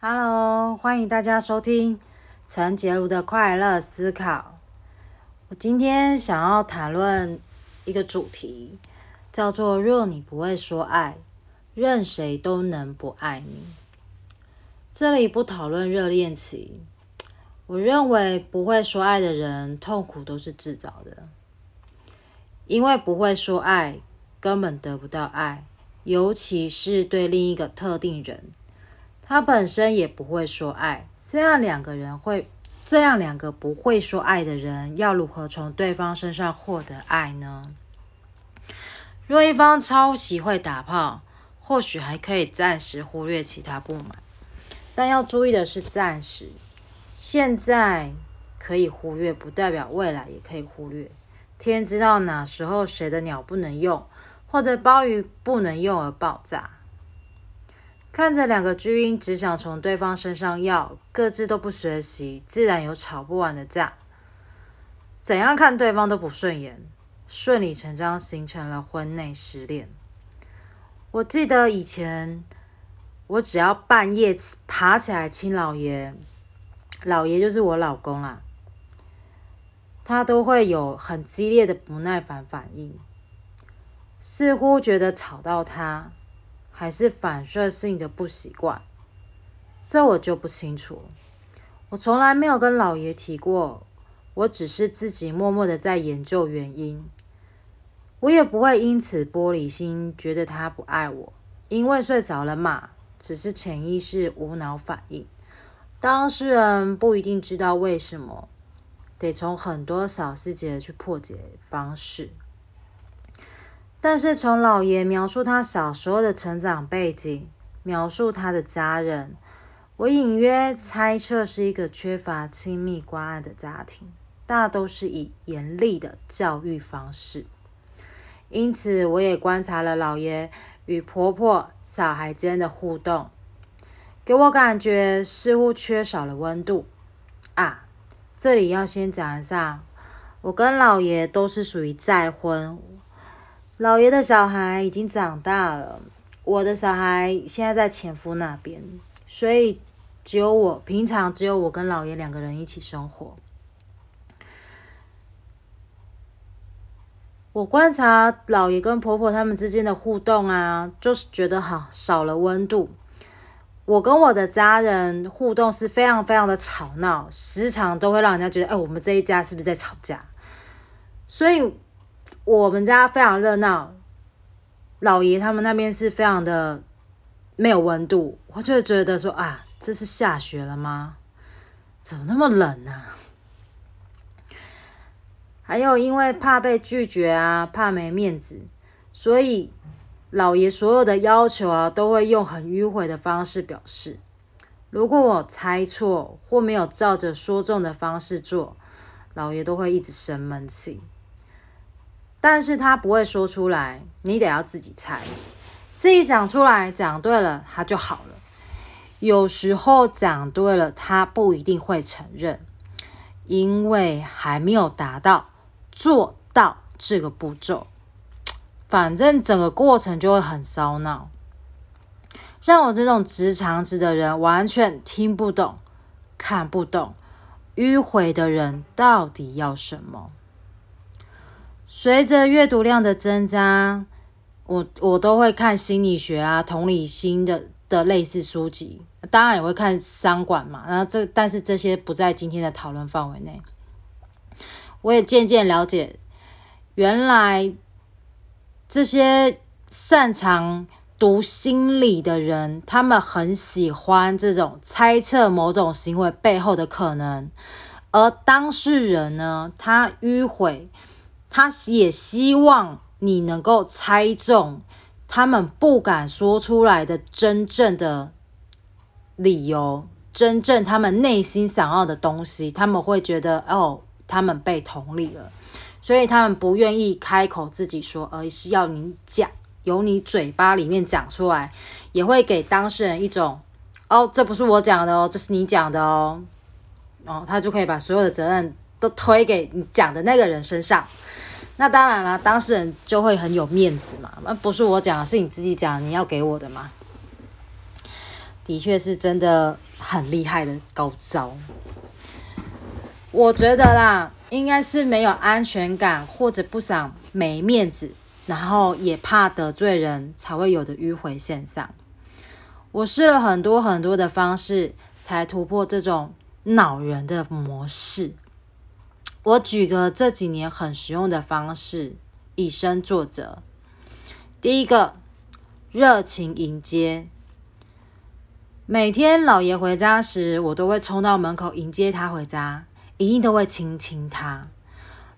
Hello，欢迎大家收听陈洁如的快乐思考。我今天想要谈论一个主题，叫做“若你不会说爱，任谁都能不爱你”。这里不讨论热恋期，我认为不会说爱的人，痛苦都是自找的，因为不会说爱，根本得不到爱，尤其是对另一个特定人。他本身也不会说爱，这样两个人会，这样两个不会说爱的人，要如何从对方身上获得爱呢？若一方超级会打炮，或许还可以暂时忽略其他不满，但要注意的是，暂时，现在可以忽略，不代表未来也可以忽略。天知道哪时候谁的鸟不能用，或者鲍鱼不能用而爆炸。看着两个巨婴只想从对方身上要，各自都不学习，自然有吵不完的架。怎样看对方都不顺眼，顺理成章形成了婚内失恋。我记得以前，我只要半夜爬起来亲老爷，老爷就是我老公啦，他都会有很激烈的不耐烦反应，似乎觉得吵到他。还是反射性的不习惯，这我就不清楚。我从来没有跟老爷提过，我只是自己默默的在研究原因。我也不会因此玻璃心，觉得他不爱我，因为睡着了嘛，只是潜意识无脑反应。当事人不一定知道为什么，得从很多小细节去破解方式。但是从老爷描述他小时候的成长背景，描述他的家人，我隐约猜测是一个缺乏亲密关爱的家庭，大都是以严厉的教育方式。因此，我也观察了老爷与婆婆、小孩间的互动，给我感觉似乎缺少了温度啊。这里要先讲一下，我跟老爷都是属于再婚。老爷的小孩已经长大了，我的小孩现在在前夫那边，所以只有我平常只有我跟老爷两个人一起生活。我观察老爷跟婆婆他们之间的互动啊，就是觉得好少了温度。我跟我的家人互动是非常非常的吵闹，时常都会让人家觉得，哎，我们这一家是不是在吵架？所以。我们家非常热闹，老爷他们那边是非常的没有温度，我就觉得说啊，这是下雪了吗？怎么那么冷呢？还有因为怕被拒绝啊，怕没面子，所以老爷所有的要求啊，都会用很迂回的方式表示。如果我猜错或没有照着说中的方式做，老爷都会一直生闷气。但是他不会说出来，你得要自己猜，自己讲出来，讲对了他就好了。有时候讲对了，他不一定会承认，因为还没有达到做到这个步骤。反正整个过程就会很烧脑，让我这种直肠子的人完全听不懂、看不懂，迂回的人到底要什么。随着阅读量的增加，我我都会看心理学啊、同理心的的类似书籍，当然也会看商管嘛。然后这但是这些不在今天的讨论范围内。我也渐渐了解，原来这些擅长读心理的人，他们很喜欢这种猜测某种行为背后的可能，而当事人呢，他迂回。他也希望你能够猜中他们不敢说出来的真正的理由，真正他们内心想要的东西。他们会觉得哦，他们被同理了，所以他们不愿意开口自己说，而是要你讲，由你嘴巴里面讲出来，也会给当事人一种哦，这不是我讲的哦，这是你讲的哦，哦，他就可以把所有的责任都推给你讲的那个人身上。那当然了，当事人就会很有面子嘛。那不是我讲，是你自己讲，你要给我的嘛。的确是真的，很厉害的高招。我觉得啦，应该是没有安全感，或者不想没面子，然后也怕得罪人，才会有的迂回现象。我试了很多很多的方式，才突破这种恼人的模式。我举个这几年很实用的方式，以身作则。第一个，热情迎接。每天老爷回家时，我都会冲到门口迎接他回家，一定都会亲亲他。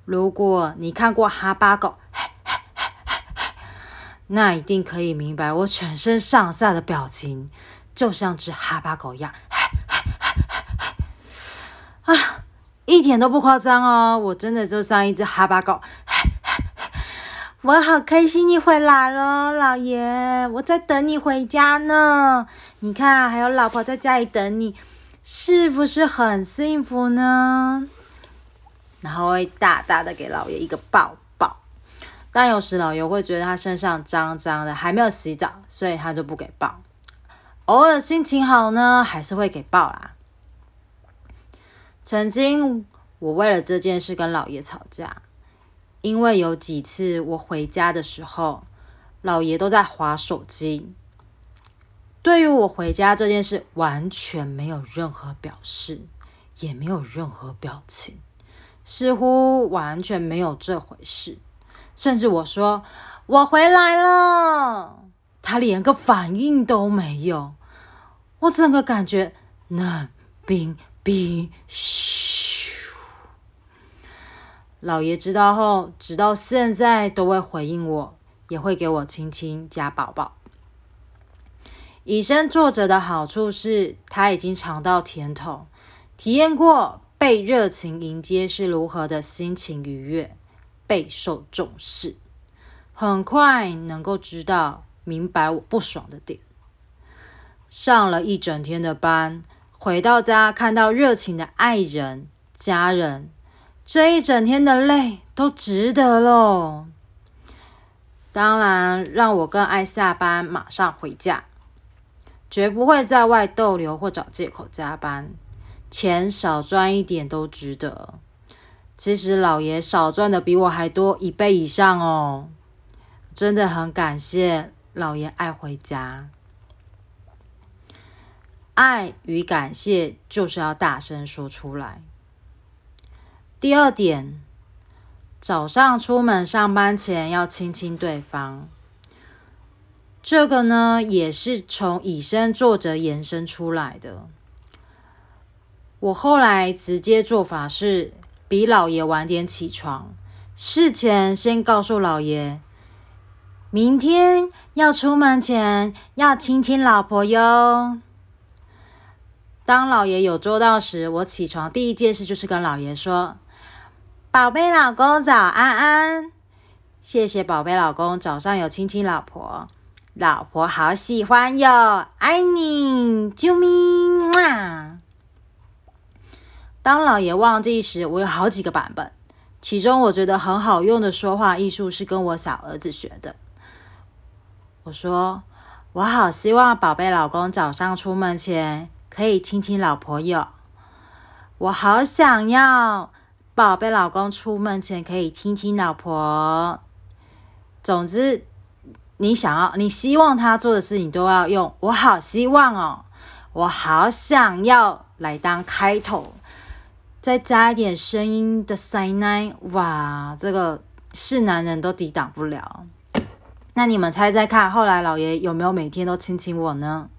如果你看过哈巴狗，那一定可以明白我全身上下的表情，就像只哈巴狗一样。啊，一点都不夸张哦，我真的就像一只哈巴狗。我好开心你回来了，老爷，我在等你回家呢。你看，还有老婆在家里等你，是不是很幸福呢？然后会大大的给老爷一个抱抱。但有时老爷会觉得他身上脏脏的，还没有洗澡，所以他就不给抱。偶尔心情好呢，还是会给抱啦。曾经我为了这件事跟老爷吵架。因为有几次我回家的时候，老爷都在划手机，对于我回家这件事完全没有任何表示，也没有任何表情，似乎完全没有这回事。甚至我说我回来了，他连个反应都没有，我整个感觉冷冰冰，嘘。老爷知道后，直到现在都会回应我，也会给我亲亲加抱抱。以身作则的好处是，他已经尝到甜头，体验过被热情迎接是如何的心情愉悦，备受重视，很快能够知道明白我不爽的点。上了一整天的班，回到家看到热情的爱人、家人。这一整天的累都值得喽！当然，让我更爱下班马上回家，绝不会在外逗留或找借口加班。钱少赚一点都值得。其实老爷少赚的比我还多一倍以上哦，真的很感谢老爷爱回家。爱与感谢就是要大声说出来。第二点，早上出门上班前要亲亲对方。这个呢，也是从以身作则延伸出来的。我后来直接做法是，比老爷晚点起床，事前先告诉老爷，明天要出门前要亲亲老婆哟。当老爷有做到时，我起床第一件事就是跟老爷说。宝贝老公早安安，谢谢宝贝老公早上有亲亲老婆，老婆好喜欢哟，爱你，啾咪嘛。当老爷忘记时，我有好几个版本，其中我觉得很好用的说话艺术是跟我小儿子学的。我说，我好希望宝贝老公早上出门前可以亲亲老婆哟，我好想要。宝贝，老公出门前可以亲亲老婆。总之，你想要、你希望他做的事情都要用“我好希望哦，我好想要”来当开头，再加一点声音的塞奶，哇，这个是男人都抵挡不了。那你们猜猜看，后来老爷有没有每天都亲亲我呢？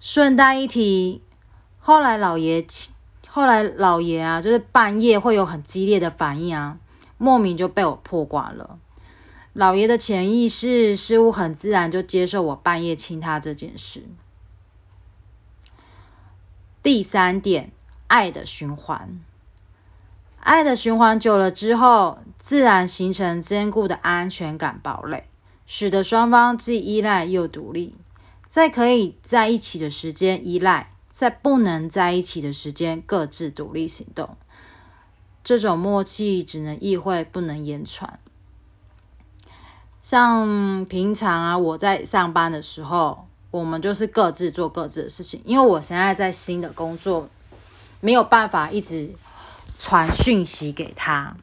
顺带一提，后来老爷。后来老爷啊，就是半夜会有很激烈的反应啊，莫名就被我破挂了。老爷的潜意识似乎很自然就接受我半夜亲他这件事。第三点，爱的循环，爱的循环久了之后，自然形成坚固的安全感堡垒，使得双方既依赖又独立，在可以在一起的时间依赖。在不能在一起的时间，各自独立行动。这种默契只能意会，不能言传。像平常啊，我在上班的时候，我们就是各自做各自的事情。因为我现在在新的工作，没有办法一直传讯息给他。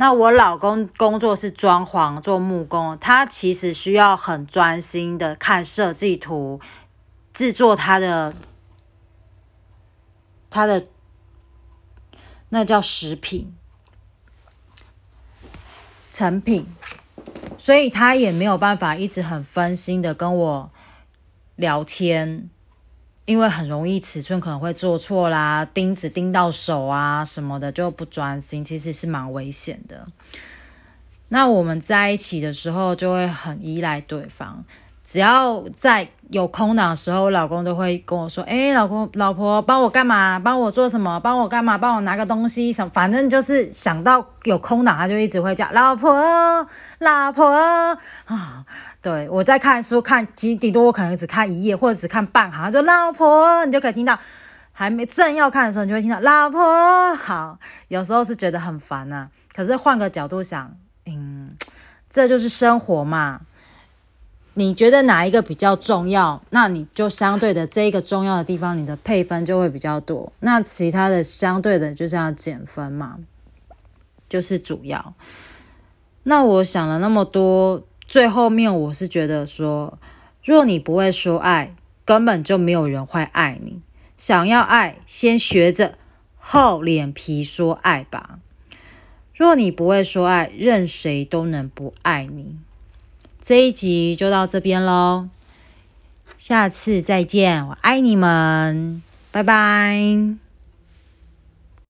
那我老公工作是装潢做木工，他其实需要很专心的看设计图，制作他的他的那叫食品成品，所以他也没有办法一直很分心的跟我聊天。因为很容易尺寸可能会做错啦，钉子钉到手啊什么的就不专心，其实是蛮危险的。那我们在一起的时候就会很依赖对方，只要在有空档的时候，我老公都会跟我说：“哎，老公、老婆，帮我干嘛？帮我做什么？帮我干嘛？帮我拿个东西什么？反正就是想到有空档，他就一直会叫老婆、老婆啊。”对，我在看书，看几顶多我可能只看一页或者只看半行，就老婆，你就可以听到，还没正要看的时候，你就会听到老婆。好，有时候是觉得很烦呐，可是换个角度想，嗯，这就是生活嘛。你觉得哪一个比较重要，那你就相对的这一个重要的地方，你的配分就会比较多。那其他的相对的就是要减分嘛，就是主要。那我想了那么多。最后面我是觉得说，若你不会说爱，根本就没有人会爱你。想要爱，先学着厚脸皮说爱吧。若你不会说爱，任谁都能不爱你。这一集就到这边喽，下次再见，我爱你们，拜拜。